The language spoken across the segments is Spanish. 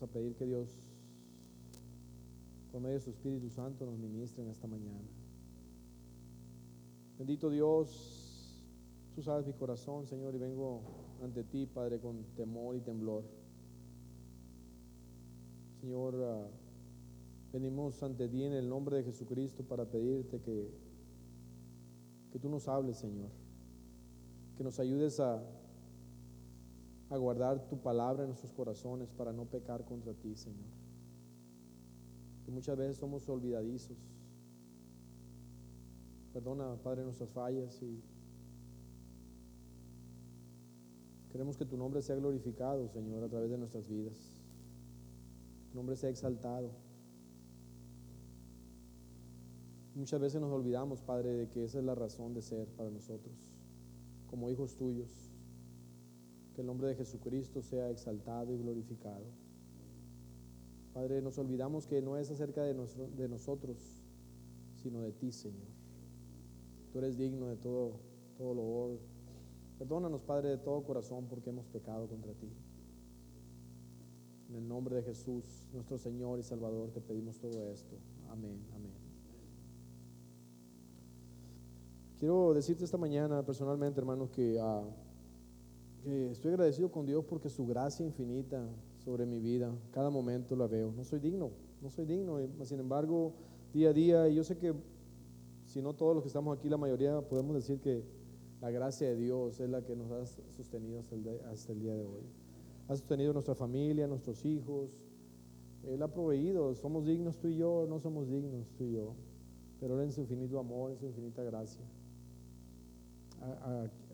A pedir que Dios, por medio de su Espíritu Santo, nos ministre en esta mañana. Bendito Dios, tú sabes mi corazón, Señor, y vengo ante ti, Padre, con temor y temblor. Señor, ah, venimos ante ti en el nombre de Jesucristo para pedirte que, que tú nos hables, Señor, que nos ayudes a, a guardar tu palabra en nuestros corazones para no pecar contra ti, Señor. Que muchas veces somos olvidadizos. Perdona, Padre, nuestras fallas y queremos que tu nombre sea glorificado, Señor, a través de nuestras vidas. Tu nombre sea exaltado. Muchas veces nos olvidamos, Padre, de que esa es la razón de ser para nosotros, como hijos tuyos el nombre de Jesucristo sea exaltado y glorificado. Padre, nos olvidamos que no es acerca de, nosotros, sino de ti, Señor. Tú eres digno de todo, todo loor. Perdónanos, Padre, de todo corazón porque hemos pecado contra ti. En el nombre de Jesús, nuestro Señor y Salvador, te pedimos todo esto. Amén, amén. Quiero decirte esta mañana personalmente, hermanos, que... Uh, estoy agradecido con Dios porque su gracia infinita sobre mi vida, cada momento la veo. No soy digno, no soy digno, sin embargo, día a día, yo sé que si no todos los que estamos aquí, la mayoría podemos decir que la gracia de Dios es la que nos ha sostenido hasta el, día de hoy. Ha sostenido nuestra familia, nuestros hijos. Él ha proveído, somos dignos tú y yo, no somos dignos tú y yo, pero en su infinito amor, en su infinita gracia,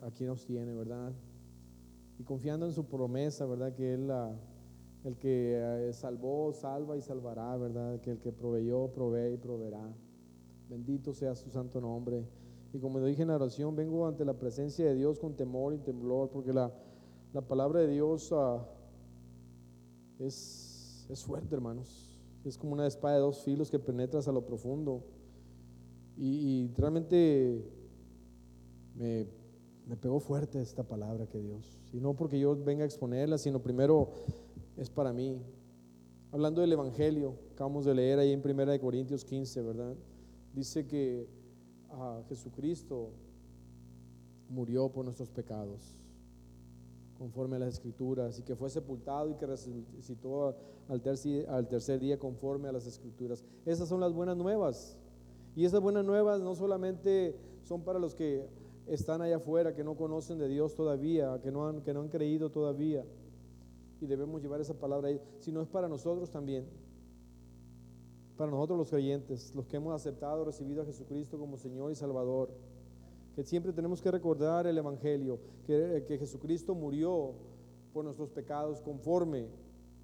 aquí nos tiene, ¿verdad? Y confiando en su promesa, ¿verdad? Que Él, el que eh, salvó, salva y salvará, ¿verdad? Que el que proveyó, provee y proveerá. Bendito sea su santo nombre. Y como dije en la oración, vengo ante la presencia de Dios con temor y temblor, porque la, palabra de Dios ah, es, es fuerte, hermanos. Es como una espada de dos filos que penetras a lo profundo. Y realmente me me pegó fuerte esta palabra que Dios, y no porque yo venga a exponerla, sino primero es para mí. Hablando del Evangelio, acabamos de leer ahí en 1 Corintios 15, ¿verdad? Dice que a Jesucristo murió por nuestros pecados, conforme a las Escrituras, y que fue sepultado y que resucitó al al tercer día conforme a las Escrituras. Esas son las buenas nuevas. Y esas buenas nuevas no solamente son para los que están allá afuera, que no conocen de Dios todavía, que no han, que no han creído todavía. Y debemos llevar esa palabra ahí, sino es para nosotros también. Para nosotros los creyentes, los que hemos aceptado, recibido a Jesucristo como Señor y Salvador. Que siempre tenemos que recordar el Evangelio, que, que Jesucristo murió por nuestros pecados conforme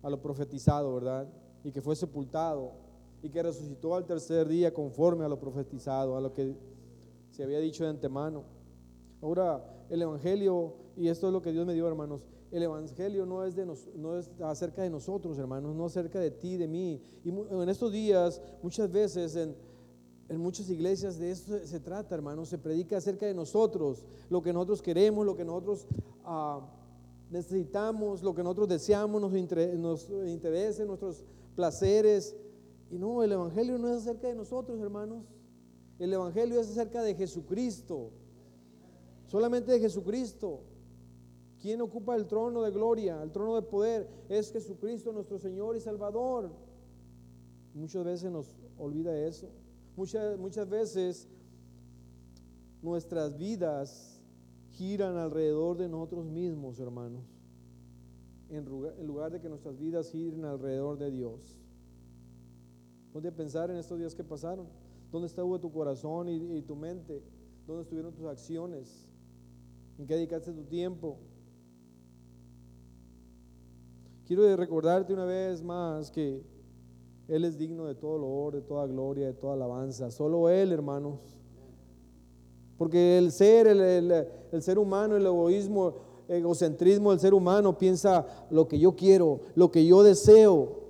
a lo profetizado, ¿verdad? Y que fue sepultado y que resucitó al tercer día conforme a lo profetizado, a lo que se había dicho de antemano. Ahora, el Evangelio, y esto es lo que Dios me dio, hermanos, el Evangelio no es, de no es acerca de nosotros, hermanos, no acerca de ti, de mí. Y en estos días, muchas veces en, muchas iglesias de esto se trata, hermanos, se predica acerca de nosotros, lo que nosotros queremos, lo que nosotros ah, necesitamos, lo que nosotros deseamos, nos, nos interesa, nuestros placeres. Y no, el Evangelio no es acerca de nosotros, hermanos. El Evangelio es acerca de Jesucristo solamente de Jesucristo. ¿Quién ocupa el trono de gloria, el trono de poder? Es Jesucristo nuestro Señor y Salvador. Muchas veces nos olvida eso. Muchas, muchas veces nuestras vidas giran alrededor de nosotros mismos, hermanos, en lugar, de que nuestras vidas giren alrededor de Dios. Ponte pensar en estos días que pasaron. ¿Dónde estuvo tu corazón y tu mente? ¿Dónde estuvieron tus acciones? ¿En qué dedicaste tu tiempo? Quiero recordarte una vez más que Él es digno de todo loor, de toda gloria, de toda alabanza. Solo Él, hermanos. Porque el ser, el, el ser humano, el egoísmo, egocentrismo del ser humano piensa lo que yo quiero, lo que yo deseo.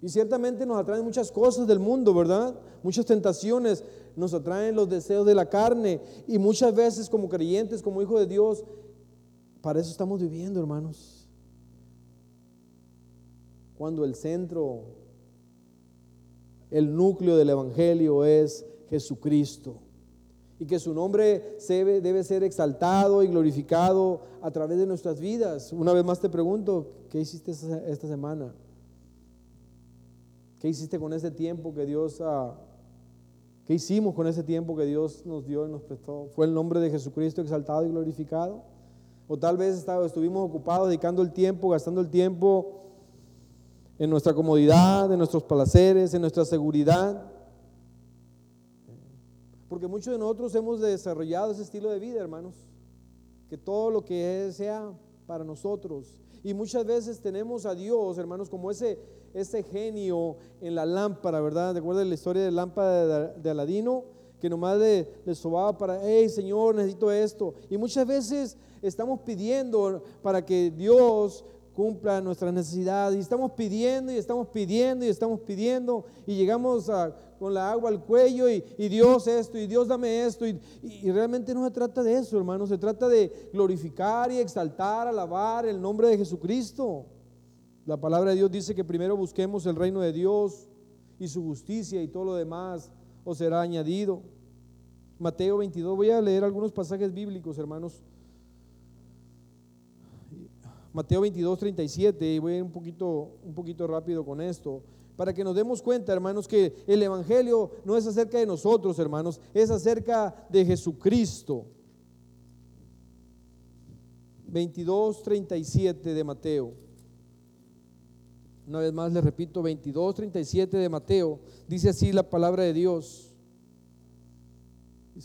Y ciertamente nos atraen muchas cosas del mundo, ¿verdad? Muchas tentaciones, nos atraen los deseos de la carne y muchas veces como creyentes, como hijos de Dios, para eso estamos viviendo, hermanos. cuando el centro, el núcleo del Evangelio es Jesucristo. Y que su nombre debe ser exaltado y glorificado a través de nuestras vidas. Una vez más te pregunto, ¿qué hiciste esta semana? ¿Qué hiciste con ese tiempo que Dios ha... ¿Qué hicimos con ese tiempo que Dios nos dio y nos prestó? ¿Fue el nombre de Jesucristo exaltado y glorificado? O tal vez estuvimos ocupados dedicando el tiempo, gastando el tiempo en nuestra comodidad, en nuestros placeres, en nuestra seguridad. Porque muchos de nosotros hemos desarrollado ese estilo de vida, hermanos. Que todo lo que sea para nosotros. Y muchas veces tenemos a Dios, hermanos, como ese, ese genio en la lámpara, ¿verdad? ¿Recuerdan la historia de la lámpara de, Aladino? Que nomás le, le sobaba para, hey Señor, necesito esto. Y muchas veces estamos pidiendo para que Dios cumpla nuestras necesidades. Y estamos pidiendo y estamos pidiendo y estamos pidiendo y llegamos con la agua al cuello y, Dios esto y Dios dame esto. Y, y, realmente no se trata de eso, hermano. Se trata de glorificar y exaltar, alabar el nombre de Jesucristo. La palabra de Dios dice que primero busquemos el reino de Dios y su justicia y todo lo demás os será añadido. Mateo 22, voy a leer algunos pasajes bíblicos, hermanos. Mateo 22, 37, y voy a ir un poquito, un poquito rápido con esto, para que nos demos cuenta, hermanos, que el Evangelio no es acerca de nosotros, hermanos, es acerca de Jesucristo. 22, 37 de Mateo. Una vez más le repito, 22, 37 de Mateo, dice así la palabra de Dios.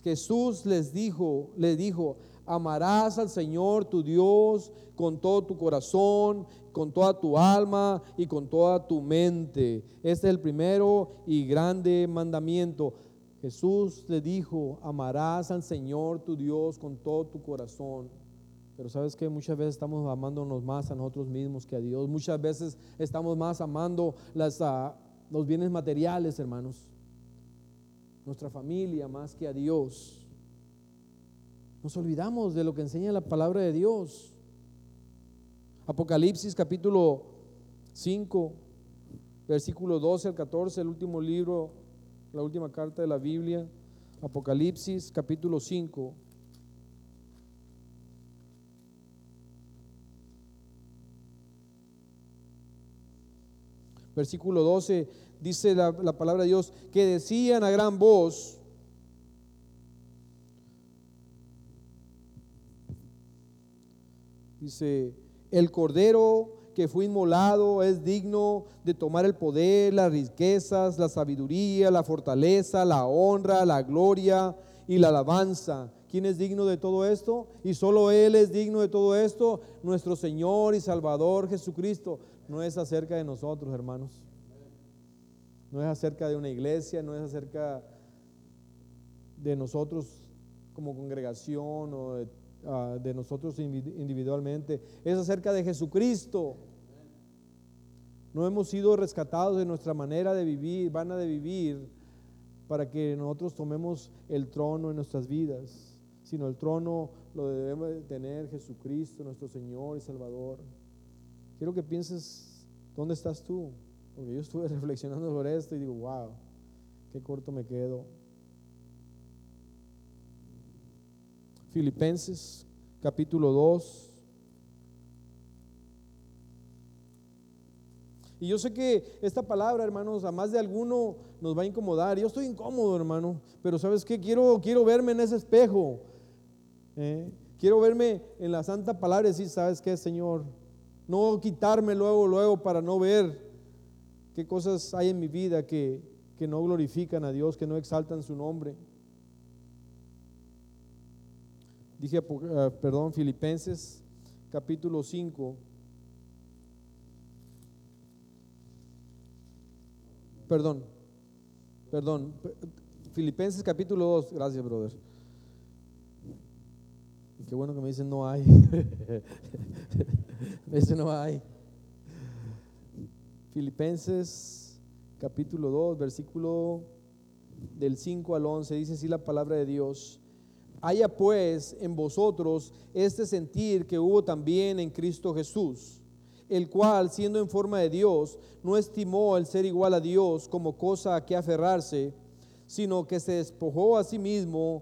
Jesús les dijo, les dijo, amarás al Señor tu Dios con todo tu corazón, con toda tu alma y con toda tu mente. Este es el primero y grande mandamiento. Jesús le dijo, amarás al Señor tu Dios con todo tu corazón. Pero sabes que muchas veces estamos amándonos más a nosotros mismos que a Dios. Muchas veces estamos más amando ah, los bienes materiales, hermanos. Nuestra familia más que a Dios. Nos olvidamos de lo que enseña la palabra de Dios. Apocalipsis capítulo 5, versículo 12 al 14, el último libro, la última carta de la Biblia. Apocalipsis capítulo 5. Versículo 12 dice la, la palabra de Dios que decían a gran voz, Dice, el cordero que fue inmolado es digno de tomar el poder, las riquezas, la sabiduría, la fortaleza, la honra, la gloria y la alabanza. ¿Quién es digno de todo esto? Y solo Él es digno de todo esto, nuestro Señor y Salvador Jesucristo. No es acerca de nosotros, hermanos. No es acerca de una iglesia, no es acerca de nosotros como congregación o de Ah, nosotros individualmente, es acerca de Jesucristo. No hemos sido rescatados de nuestra manera de vivir, vana de vivir, para que nosotros tomemos el trono en nuestras vidas, sino el trono lo debe tener Jesucristo, nuestro Señor y Salvador. Quiero que pienses, ¿dónde estás tú? Porque yo estuve reflexionando sobre esto y digo, wow, qué corto me quedo. Filipenses capítulo 2. Y yo sé que esta palabra, hermanos, a más de alguno nos va a incomodar. Yo estoy incómodo, hermano, pero ¿sabes qué? Quiero, quiero verme en ese espejo. ¿eh? Quiero verme en la santa palabra y decir, ¿sabes qué, Señor? No quitarme luego, luego para no ver qué cosas hay en mi vida que, que no glorifican a Dios, que no exaltan su nombre. dije, eh, perdón, Filipenses capítulo 5. Perdón, perdón, Filipenses capítulo 2, gracias, brother. Qué bueno que me dicen no hay. me dicen no hay. Filipenses capítulo 2, versículo del 5 al 11, dice así la palabra de Dios. Haya pues en vosotros este sentir que hubo también en Cristo Jesús, el cual, siendo en forma de Dios, no estimó el ser igual a Dios como cosa a que aferrarse, sino que se despojó a sí mismo,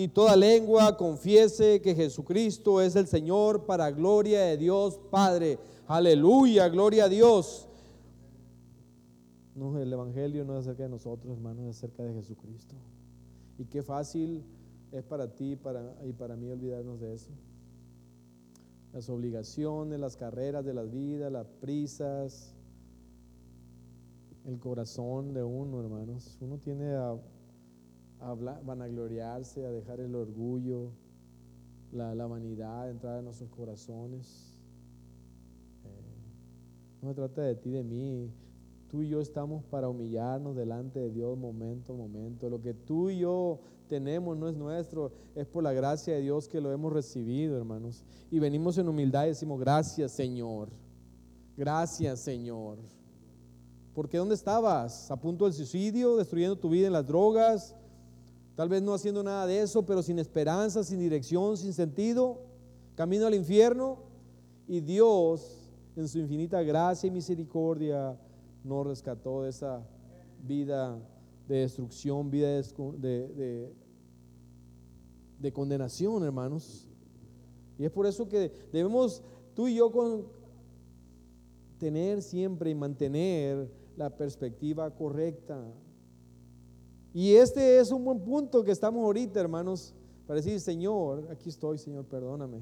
y toda lengua confiese que Jesucristo es el Señor para gloria de Dios Padre. Aleluya, gloria a Dios. No, el Evangelio no es acerca de nosotros, hermanos, es acerca de Jesucristo. Y qué fácil es para ti para, y para mí olvidarnos de eso. Las obligaciones, las carreras de la vida, las prisas, el corazón de uno, hermanos. Uno tiene a, a vanagloriarse, a dejar el orgullo, la, vanidad entrar en nuestros corazones. Eh, no se trata de ti, de mí. Tú y yo estamos para humillarnos delante de Dios momento a momento. Lo que tú y yo tenemos no es nuestro, es por la gracia de Dios que lo hemos recibido, hermanos. Y venimos en humildad y decimos, gracias Señor, gracias Señor. Porque ¿dónde estabas? ¿A punto del suicidio? ¿Destruyendo tu vida en las drogas? Tal vez no haciendo nada de eso, pero sin esperanza, sin dirección, sin sentido, camino al infierno. Y Dios, en su infinita gracia y misericordia, nos rescató de esa vida de destrucción, vida de, de, condenación, hermanos. Y es por eso que debemos tú y yo con, tener siempre y mantener la perspectiva correcta. Y este es un buen punto que estamos ahorita, hermanos, para decir, Señor, aquí estoy, Señor, perdóname.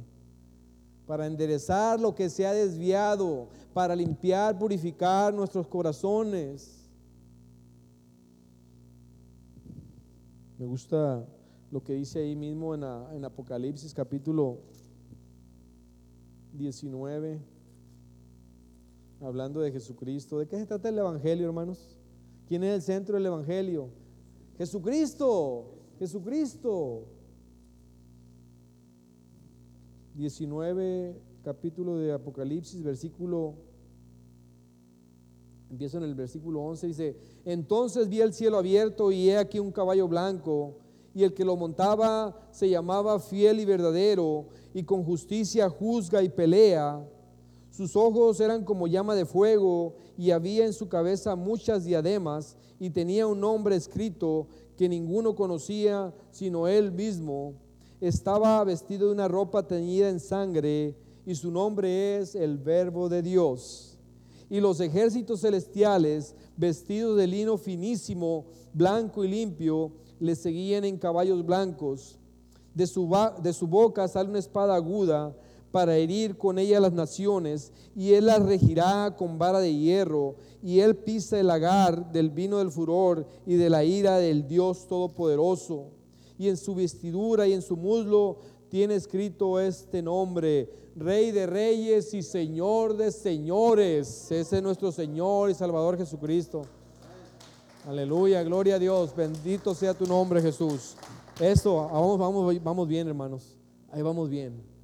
Para enderezar lo que se ha desviado, para limpiar, purificar nuestros corazones. Me gusta lo que dice ahí mismo en, Apocalipsis capítulo 19, hablando de Jesucristo. ¿De qué se trata el Evangelio, hermanos? ¿Quién es el centro del Evangelio? Jesucristo, Jesucristo. 19, capítulo de Apocalipsis, versículo, empieza en el versículo 11, dice, entonces vi el cielo abierto y he aquí un caballo blanco, y el que lo montaba se llamaba fiel y verdadero, y con justicia juzga y pelea. Sus ojos eran como llama de fuego, y había en su cabeza muchas diademas, y tenía un nombre escrito que ninguno conocía sino él mismo. Estaba vestido de una ropa teñida en sangre, y su nombre es el Verbo de Dios y los ejércitos celestiales, vestidos de lino finísimo, blanco y limpio, le seguían en caballos blancos. De su, de su boca sale una espada aguda para herir con ella las naciones, y él las regirá con vara de hierro, y él pisa el lagar del vino del furor y de la ira del Dios Todopoderoso. Y en su vestidura y en su muslo tiene escrito este nombre, Rey de Reyes y Señor de Señores. Ese es nuestro Señor y Salvador Jesucristo. Aleluya, gloria a Dios. Bendito sea tu nombre, Jesús. Esto, vamos, vamos, vamos bien, hermanos. Ahí vamos bien.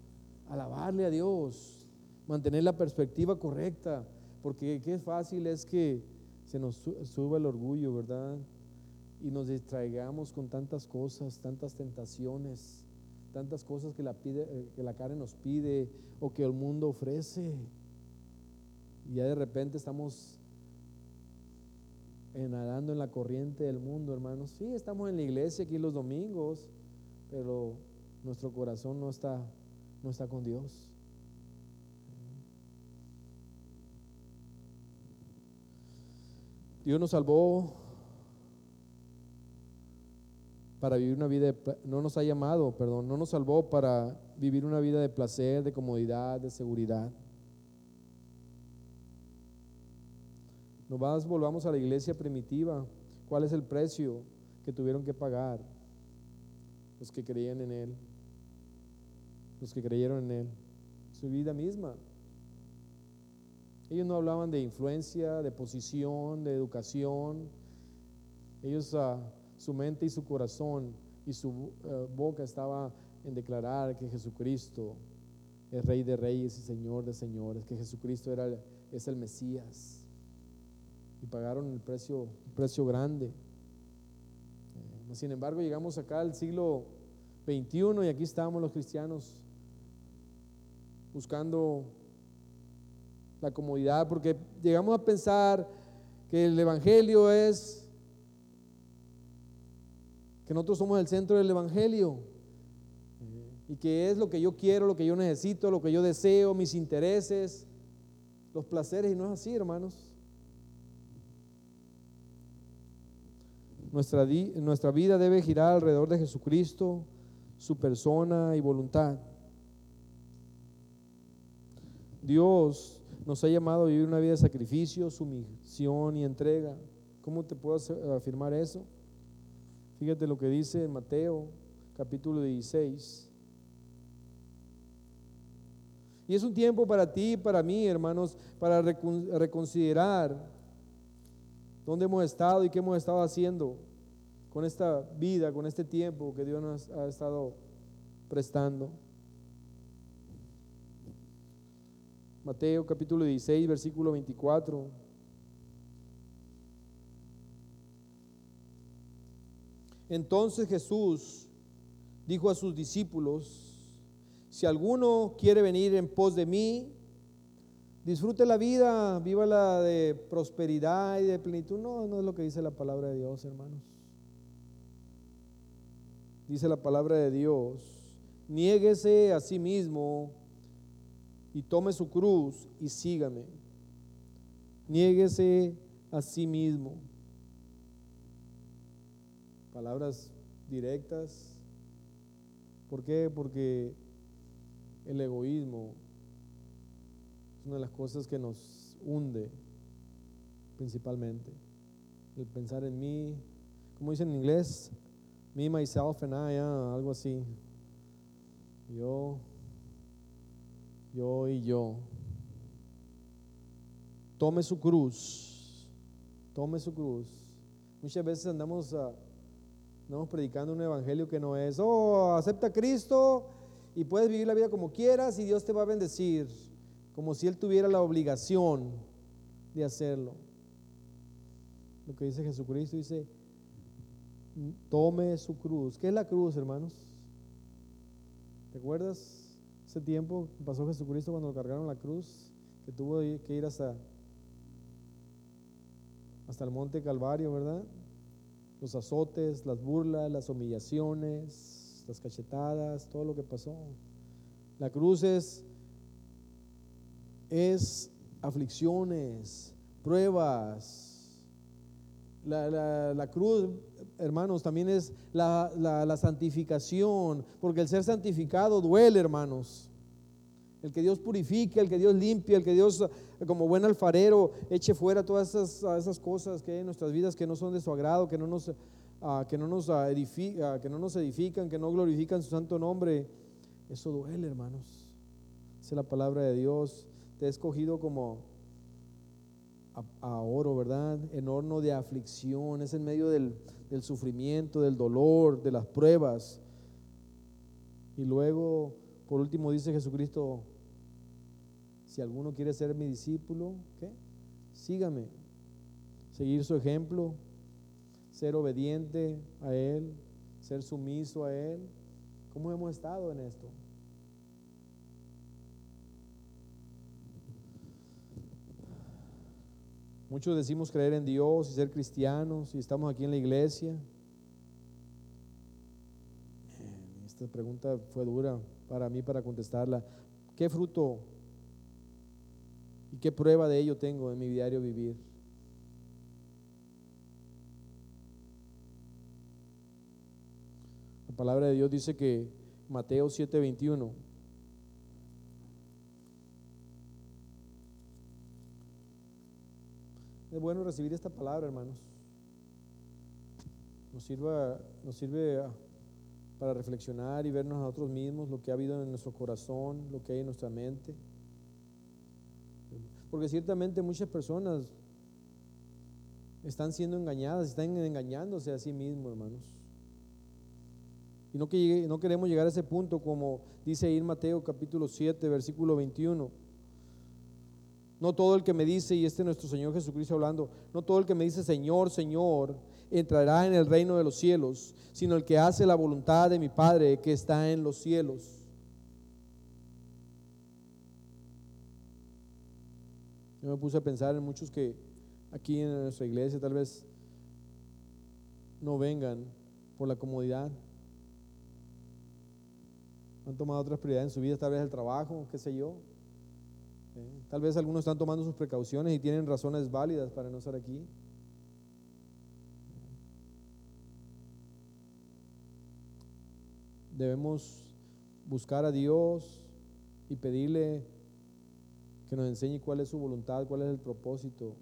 Alabarle a Dios. Mantener la perspectiva correcta. Porque qué fácil es que se nos suba el orgullo, ¿verdad? Y nos distraigamos con tantas cosas, tantas tentaciones tantas cosas que la, eh, que la carne nos pide o que el mundo ofrece. Y ya de repente estamos nadando en la corriente del mundo, hermanos. Sí, estamos en la iglesia aquí los domingos, pero nuestro corazón no está, no está con Dios. Dios nos salvó para vivir una vida, de, no nos ha llamado, perdón, no nos salvó para vivir una vida de placer, de comodidad, de seguridad. Nos volvamos a la iglesia primitiva. ¿Cuál es el precio que tuvieron que pagar los que creían en Él? Los que creyeron en Él. Su vida misma. Ellos no hablaban de influencia, de posición, de educación. Ellos, uh, su mente y su corazón y su uh, boca estaba en declarar que Jesucristo es Rey de Reyes y Señor de Señores, que Jesucristo era, es el Mesías. Y pagaron el precio, el precio grande. Eh, sin embargo, llegamos acá al siglo XXI y aquí estamos los cristianos buscando la comodidad, porque llegamos a pensar que el Evangelio es, que nosotros somos el centro del Evangelio, y que es lo que yo quiero, lo que yo necesito, lo que yo deseo, mis intereses, los placeres, y no es así, hermanos. Nuestra, nuestra vida debe girar alrededor de Jesucristo, su persona y voluntad. Dios nos ha llamado a vivir una vida de sacrificio, sumisión y entrega. ¿Cómo te puedo afirmar eso? Fíjate lo que dice en Mateo capítulo 16. Y es un tiempo para ti y para mí, hermanos, para reconsiderar dónde hemos estado y qué hemos estado haciendo con esta vida, con este tiempo que Dios nos ha estado prestando. Mateo capítulo 16, versículo 24. Entonces Jesús dijo a sus discípulos, si alguno quiere venir en pos de mí, disfrute la vida, viva la de prosperidad y de plenitud. No, no es lo que dice la palabra de Dios, hermanos. Dice la palabra de Dios, niéguese a sí mismo y tome su cruz y sígame. Niéguese a sí mismo. Palabras directas. ¿Por qué? Porque el egoísmo es una de las cosas que nos hunde principalmente. El pensar en mí, como dicen en inglés, me, myself and I, ah, algo así. Yo, yo y yo. Tome su cruz, tome su cruz. Muchas veces andamos, ah, andamos predicando un evangelio que no es, oh, acepta a Cristo y puedes vivir la vida como quieras y Dios te va a bendecir, como si Él tuviera la obligación de hacerlo. Lo que dice Jesucristo dice, tome su cruz. ¿Qué es la cruz, hermanos? ¿Te acuerdas? Ese tiempo que pasó Jesucristo cuando cargaron la cruz, que tuvo que ir hasta, hasta el monte Calvario, ¿verdad? Los azotes, las burlas, las humillaciones, las cachetadas, todo lo que pasó. La cruz es, es aflicciones, pruebas. La, la cruz hermanos, también es la, santificación, porque el ser santificado duele, hermanos. El que Dios purifique, el que Dios limpie, el que Dios, como buen alfarero, eche fuera todas esas, cosas que hay en nuestras vidas que no son de su agrado, que no nos, ah, que no nos ah, edifica, que no nos edifican, que no glorifican su santo nombre. Eso duele, hermanos. Esa es la palabra de Dios. Te he escogido como a, oro, ¿verdad? En horno de aflicción, es en medio del, del sufrimiento, del dolor, de las pruebas. Y luego, por último, dice Jesucristo, si alguno quiere ser mi discípulo, ¿qué? Sígame. Seguir su ejemplo, ser obediente a Él, ser sumiso a Él. ¿Cómo hemos estado en esto? Muchos decimos creer en Dios y ser cristianos y estamos aquí en la iglesia. Esta pregunta fue dura para mí para contestarla. ¿Qué fruto y qué prueba de ello tengo en mi diario vivir? La palabra de Dios dice que Mateo 7:21 Es bueno recibir esta palabra, hermanos. Nos, sirva, nos sirve para reflexionar y vernos a nosotros mismos, lo que ha habido en nuestro corazón, lo que hay en nuestra mente. Porque ciertamente muchas personas están siendo engañadas, están engañándose a sí mismos, hermanos. Y no, que no queremos llegar a ese punto como dice ahí en Mateo capítulo 7, versículo 21. No todo el que me dice, y este es nuestro Señor Jesucristo hablando, no todo el que me dice Señor, Señor, entrará en el reino de los cielos, sino el que hace la voluntad de mi Padre que está en los cielos. Yo me puse a pensar en muchos que aquí en nuestra iglesia tal vez no vengan por la comodidad. Han tomado otras prioridades en su vida, tal vez el trabajo, qué sé yo. Eh, tal vez algunos están tomando sus precauciones y tienen razones válidas para no estar aquí. Debemos buscar a Dios y pedirle que nos enseñe cuál es su voluntad, cuál es el propósito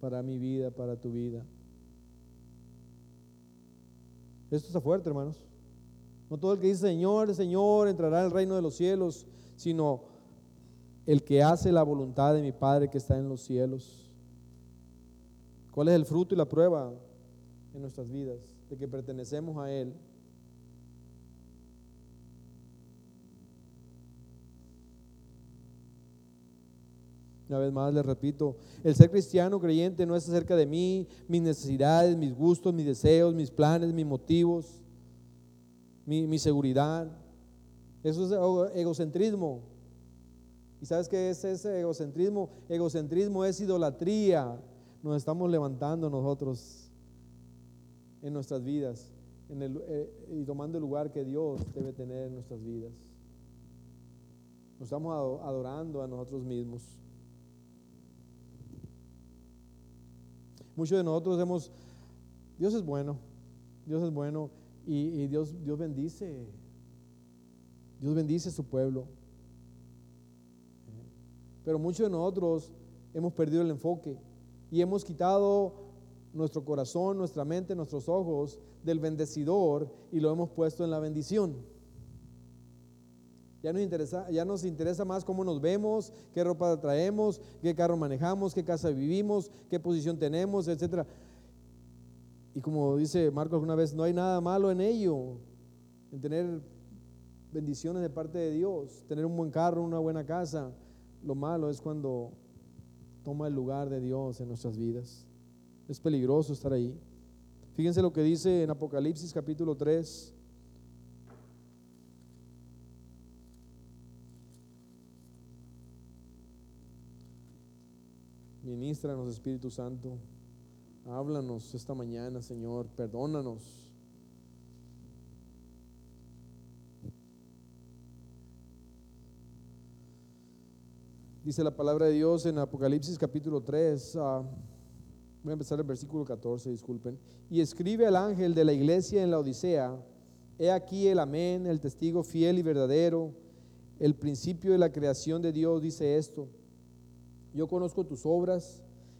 para mi vida, para tu vida. Esto está fuerte, hermanos. No todo el que dice Señor, Señor, entrará al reino de los cielos, sino el que hace la voluntad de mi Padre que está en los cielos. ¿Cuál es el fruto y la prueba en nuestras vidas de que pertenecemos a Él? Una vez más les repito, el ser cristiano creyente no es acerca de mí, mis necesidades, mis gustos, mis deseos, mis planes, mis motivos, mi, seguridad. Eso es egocentrismo. ¿Y sabes qué es ese egocentrismo? Egocentrismo es idolatría. Nos estamos levantando nosotros en nuestras vidas eh, y tomando el lugar que Dios debe tener en nuestras vidas. Nos estamos adorando a nosotros mismos. Muchos de nosotros hemos, Dios es bueno, Dios es bueno y, Dios, Dios bendice, Dios bendice a su pueblo. Pero muchos de nosotros hemos perdido el enfoque y hemos quitado nuestro corazón, nuestra mente, nuestros ojos del bendecidor y lo hemos puesto en la bendición. Ya nos, interesa, ya nos interesa más cómo nos vemos, qué ropa traemos, qué carro manejamos, qué casa vivimos, qué posición tenemos, etc. Y como dice Marcos una vez, no hay nada malo en ello, en tener bendiciones de parte de Dios, tener un buen carro, una buena casa. Lo malo es cuando toma el lugar de Dios en nuestras vidas. Es peligroso estar ahí. Fíjense lo que dice en Apocalipsis capítulo 3, Ministranos, Espíritu Santo. Háblanos esta mañana, Señor. Perdónanos. Dice la palabra de Dios en Apocalipsis capítulo 3. Ah, voy a empezar el versículo 14, disculpen. Y escribe al ángel de la iglesia en la Odisea. He aquí el amén, el testigo fiel y verdadero, el principio de la creación de Dios dice esto yo conozco tus obras,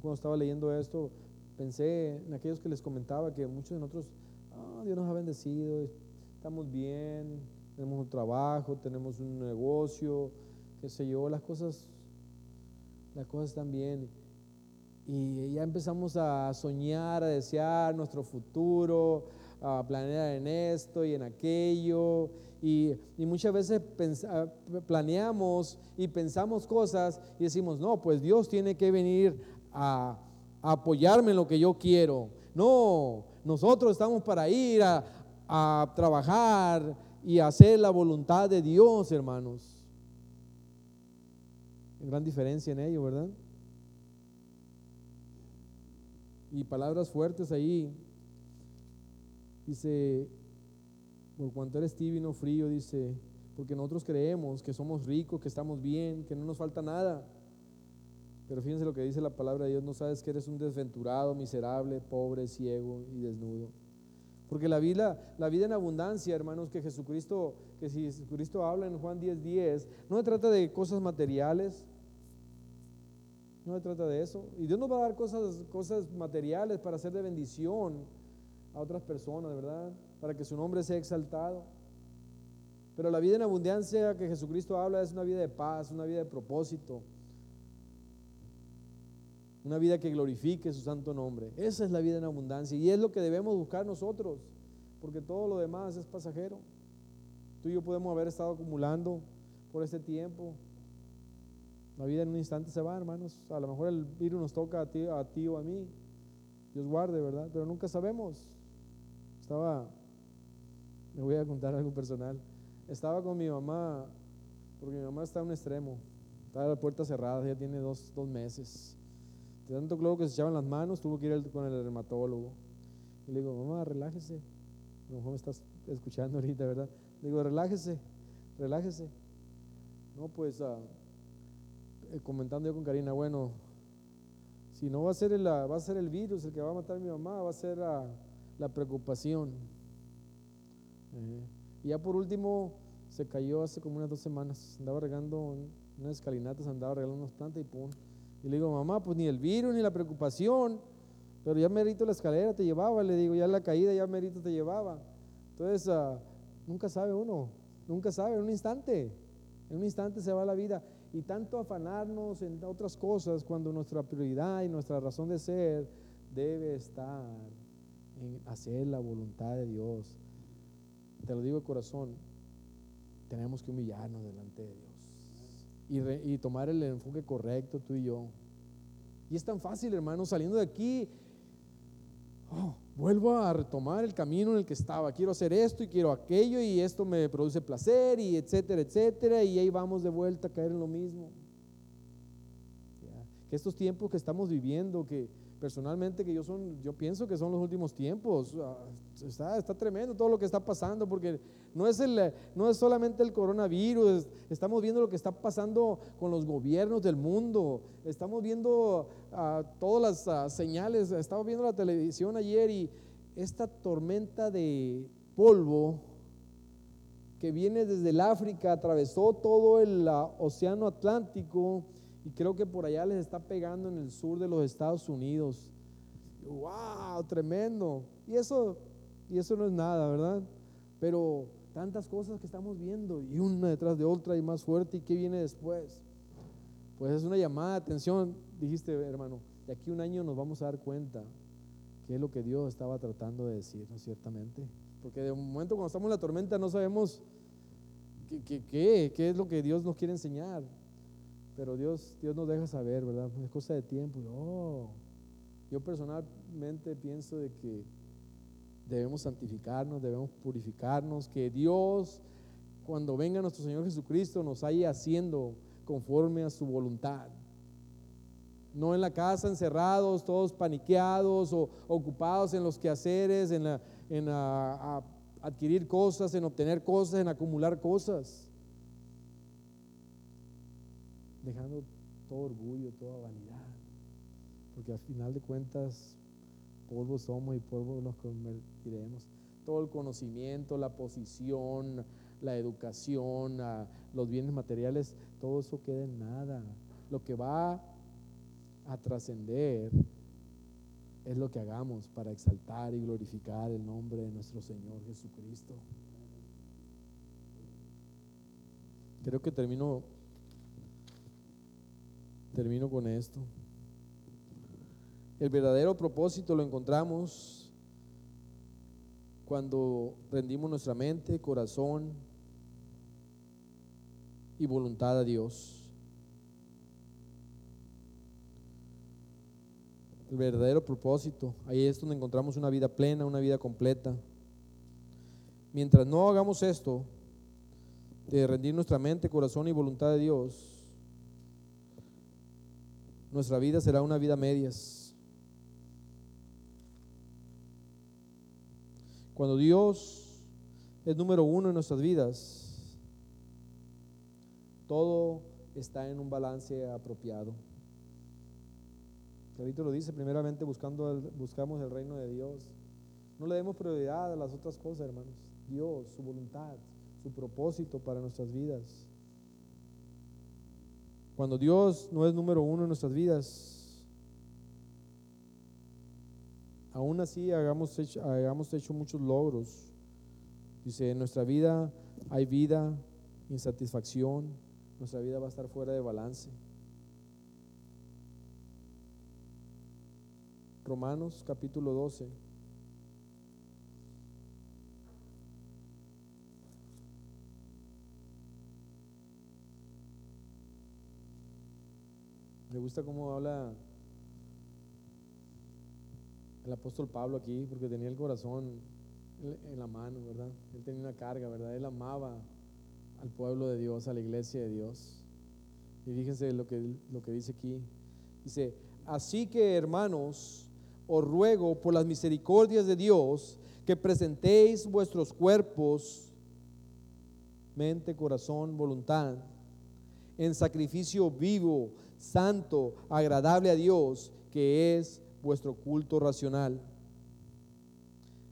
Cuando estaba leyendo esto, pensé en aquellos que les comentaba que muchos de nosotros, ah, Dios nos ha bendecido, estamos bien, tenemos un trabajo, tenemos un negocio, qué sé yo, las cosas, las cosas están bien. Y ya empezamos a soñar, a desear nuestro futuro, a planear en esto y en aquello. Y, muchas veces planeamos y pensamos cosas y decimos, no, pues Dios tiene que venir a, apoyarme en lo que yo quiero. No, nosotros estamos para ir a, a trabajar y hacer la voluntad de Dios, hermanos. Gran diferencia en ello, ¿verdad? Y palabras fuertes ahí Dice, por cuanto eres tibio y no frío, dice, porque nosotros creemos que somos ricos, que estamos bien, que no nos falta nada. Pero fíjense lo que dice la palabra de Dios, no sabes que eres un desventurado, miserable, pobre, ciego y desnudo. Porque la vida, la vida en abundancia, hermanos, que Jesucristo, que si Jesucristo habla en Juan 10:10, 10, no se trata de cosas materiales, no se trata de eso. Y Dios nos va a dar cosas, cosas materiales para hacer de bendición a otras personas, ¿verdad? Para que su nombre sea exaltado. Pero la vida en abundancia que Jesucristo habla es una vida de paz, una vida de propósito, una vida que glorifique su santo nombre. Esa es la vida en abundancia y es lo que debemos buscar nosotros, porque todo lo demás es pasajero. Tú y yo podemos haber estado acumulando por este tiempo. La vida en un instante se va, hermanos. A lo mejor el virus nos toca a ti, a ti o a mí. Dios guarde, ¿verdad? Pero nunca sabemos. Estaba, me voy a contar algo personal. Estaba con mi mamá, porque mi mamá está en un extremo. Está la puerta cerrada, ya tiene dos, dos meses. De tanto cloro que se echaban las manos, tuvo que ir con el dermatólogo. Y le digo, mamá, relájese. A lo mejor me estás escuchando ahorita, ¿verdad? Le digo, relájese, relájese. No, pues, uh, comentando yo con Karina, bueno, si no va a ser el, va a ser el virus el que va a matar a mi mamá, va a ser la, la preocupación. Eh, y ya por último, se cayó hace como unas dos semanas. Andaba regando unas escalinatas, andaba regalando unas plantas y pum. Y le digo, mamá, pues ni el virus ni la preocupación, pero ya merito la escalera te llevaba, le digo, ya la caída ya merito te llevaba. Entonces, uh, nunca sabe uno, nunca sabe, en un instante, en un instante se va la vida. Y tanto afanarnos en otras cosas cuando nuestra prioridad y nuestra razón de ser debe estar en hacer la voluntad de Dios. Te lo digo de corazón, tenemos que humillarnos delante de Dios y, tomar el enfoque correcto tú y yo. Y es tan fácil, hermano, saliendo de aquí, oh, vuelvo a retomar el camino en el que estaba. Quiero hacer esto y quiero aquello y esto me produce placer y etcétera, etcétera. Y ahí vamos de vuelta a caer en lo mismo. Que estos tiempos que estamos viviendo, que personalmente que yo, son, yo pienso que son los últimos tiempos. Ah, está, está tremendo todo lo que está pasando porque no es, el, no es solamente el coronavirus, estamos viendo lo que está pasando con los gobiernos del mundo, estamos viendo uh, todas las ah, señales, estamos viendo la televisión ayer y esta tormenta de polvo que viene desde el África, atravesó todo el océano Atlántico y creo que por allá les está pegando en el sur de los Estados Unidos. ¡Wow! Tremendo. Y eso, y eso no es nada, ¿verdad? Pero tantas cosas que estamos viendo y una detrás de otra y más fuerte y qué viene después. Pues es una llamada de atención, dijiste hermano, de aquí un año nos vamos a dar cuenta qué es lo que Dios estaba tratando de decirnos ciertamente. Porque de momento cuando estamos en la tormenta no sabemos qué, qué, qué, qué es lo que Dios nos quiere enseñar. Pero Dios, Dios nos deja saber, ¿verdad? Es cosa de tiempo. Oh, yo personalmente pienso de que debemos santificarnos, debemos purificarnos, que Dios, cuando venga nuestro Señor Jesucristo, nos haya haciendo conforme a su voluntad. No en la casa encerrados, todos paniqueados o ocupados en los quehaceres, en, en adquirir cosas, en obtener cosas, en acumular cosas dejando todo orgullo, toda vanidad. Porque al final de cuentas, polvo somos y polvo nos convertiremos. Todo el conocimiento, la posición, la educación, los bienes materiales, todo eso queda en nada. Lo que va a trascender es lo que hagamos para exaltar y glorificar el nombre de nuestro Señor Jesucristo. Creo que termino Termino con esto. El verdadero propósito lo encontramos cuando rendimos nuestra mente, corazón y voluntad a Dios. El verdadero propósito, ahí es donde encontramos una vida plena, una vida completa. Mientras no hagamos esto, de rendir nuestra mente, corazón y voluntad a Dios, nuestra vida será una vida medias. Cuando Dios es número uno en nuestras vidas, Todo está en un balance apropiado. Clarito lo dice, primeramente buscando buscamos el reino de Dios. No le demos prioridad a las otras cosas, hermanos. Dios, su voluntad, su propósito para nuestras vidas. Cuando Dios no es número uno en nuestras vidas, aún así hagamos hecho, hecho muchos logros. Dice, en nuestra vida hay vida, insatisfacción, nuestra vida va a estar fuera de balance. Romanos capítulo 12. Me gusta cómo habla el apóstol Pablo aquí, porque tenía el corazón en la mano, ¿verdad? Él tenía una carga, ¿verdad? Él amaba al pueblo de Dios, a la iglesia de Dios. Y fíjense lo que, lo que dice aquí. Dice, así que hermanos, os ruego por las misericordias de Dios que presentéis vuestros cuerpos, mente, corazón, voluntad, en sacrificio vivo, santo, agradable a Dios, que es vuestro culto racional.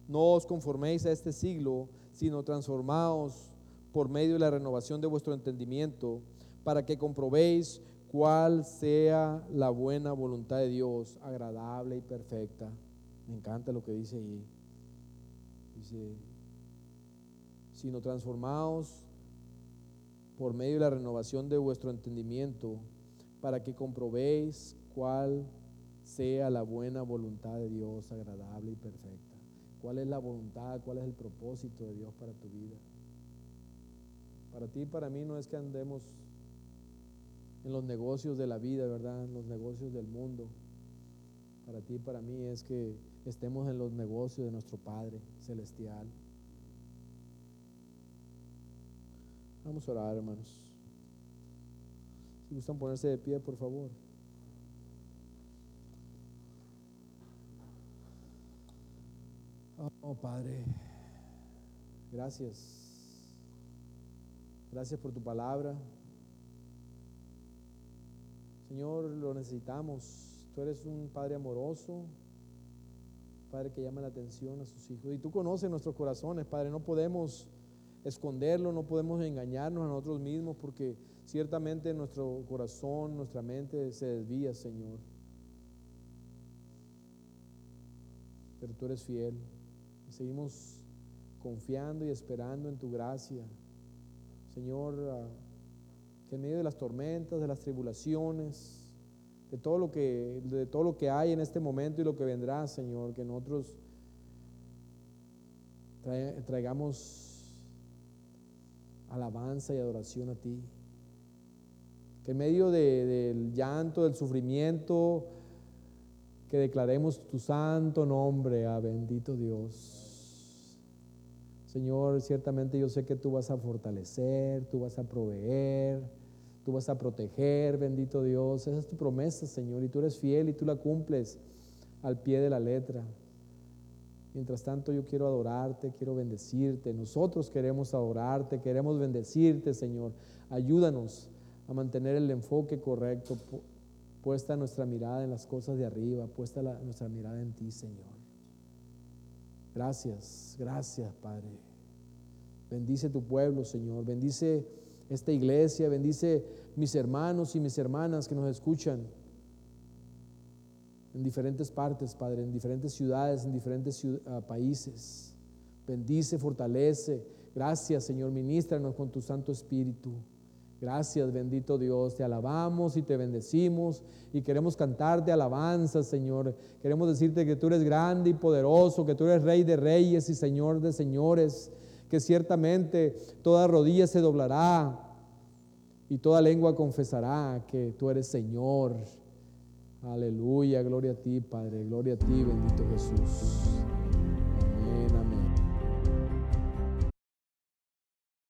No os conforméis a este siglo, sino transformaos por medio de la renovación de vuestro entendimiento, para que comprobéis cuál sea la buena voluntad de Dios, agradable y perfecta. Me encanta lo que dice ahí. Dice, sino transformaos por medio de la renovación de vuestro entendimiento, para que comprobéis cuál sea la buena voluntad de Dios, agradable y perfecta. ¿Cuál es la voluntad? ¿Cuál es el propósito de Dios para tu vida? Para ti y para mí no es que andemos en los negocios de la vida, ¿verdad? En los negocios del mundo. Para ti y para mí es que estemos en los negocios de nuestro Padre Celestial. Vamos a orar, hermanos. Si gustan ponerse de pie, por favor. Oh, Padre, gracias. Gracias por tu palabra. Señor, lo necesitamos. Tú eres un Padre amoroso, Padre que llama la atención a sus hijos. Y tú conoces nuestros corazones, Padre. No podemos esconderlo, no podemos engañarnos a nosotros mismos porque ciertamente nuestro corazón, nuestra mente se desvía, Señor. Pero tú eres fiel. Seguimos confiando y esperando en tu gracia. Señor, ah, que en medio de las tormentas, de las tribulaciones, de todo lo que, de todo lo que hay en este momento y lo que vendrá, Señor, que nosotros traigamos alabanza y adoración a ti. Que en medio del llanto, del sufrimiento, que declaremos tu santo nombre a bendito Dios. Señor, ciertamente yo sé que tú vas a fortalecer, tú vas a proveer, tú vas a proteger, bendito Dios. Esa es tu promesa, Señor, y tú eres fiel y tú la cumples al pie de la letra. Mientras tanto, yo quiero adorarte, quiero bendecirte. Nosotros queremos adorarte, queremos bendecirte, Señor. Ayúdanos a mantener el enfoque correcto, puesta nuestra mirada en las cosas de arriba, puesta nuestra mirada en ti, Señor. Gracias, gracias, Padre. Bendice tu pueblo, Señor. Bendice esta iglesia. Bendice mis hermanos y mis hermanas que nos escuchan en diferentes partes, Padre, en diferentes ciudades, en diferentes ah, países. Bendice, fortalece. Gracias, Señor. Ministranos con tu Santo Espíritu. Gracias, bendito Dios. Te alabamos y te bendecimos y queremos cantarte alabanzas, Señor. Queremos decirte que tú eres grande y poderoso, que tú eres Rey de reyes y Señor de señores que ciertamente toda rodilla se doblará y toda lengua confesará que tú eres Señor. Aleluya, gloria a ti, Padre, gloria a ti, bendito Jesús.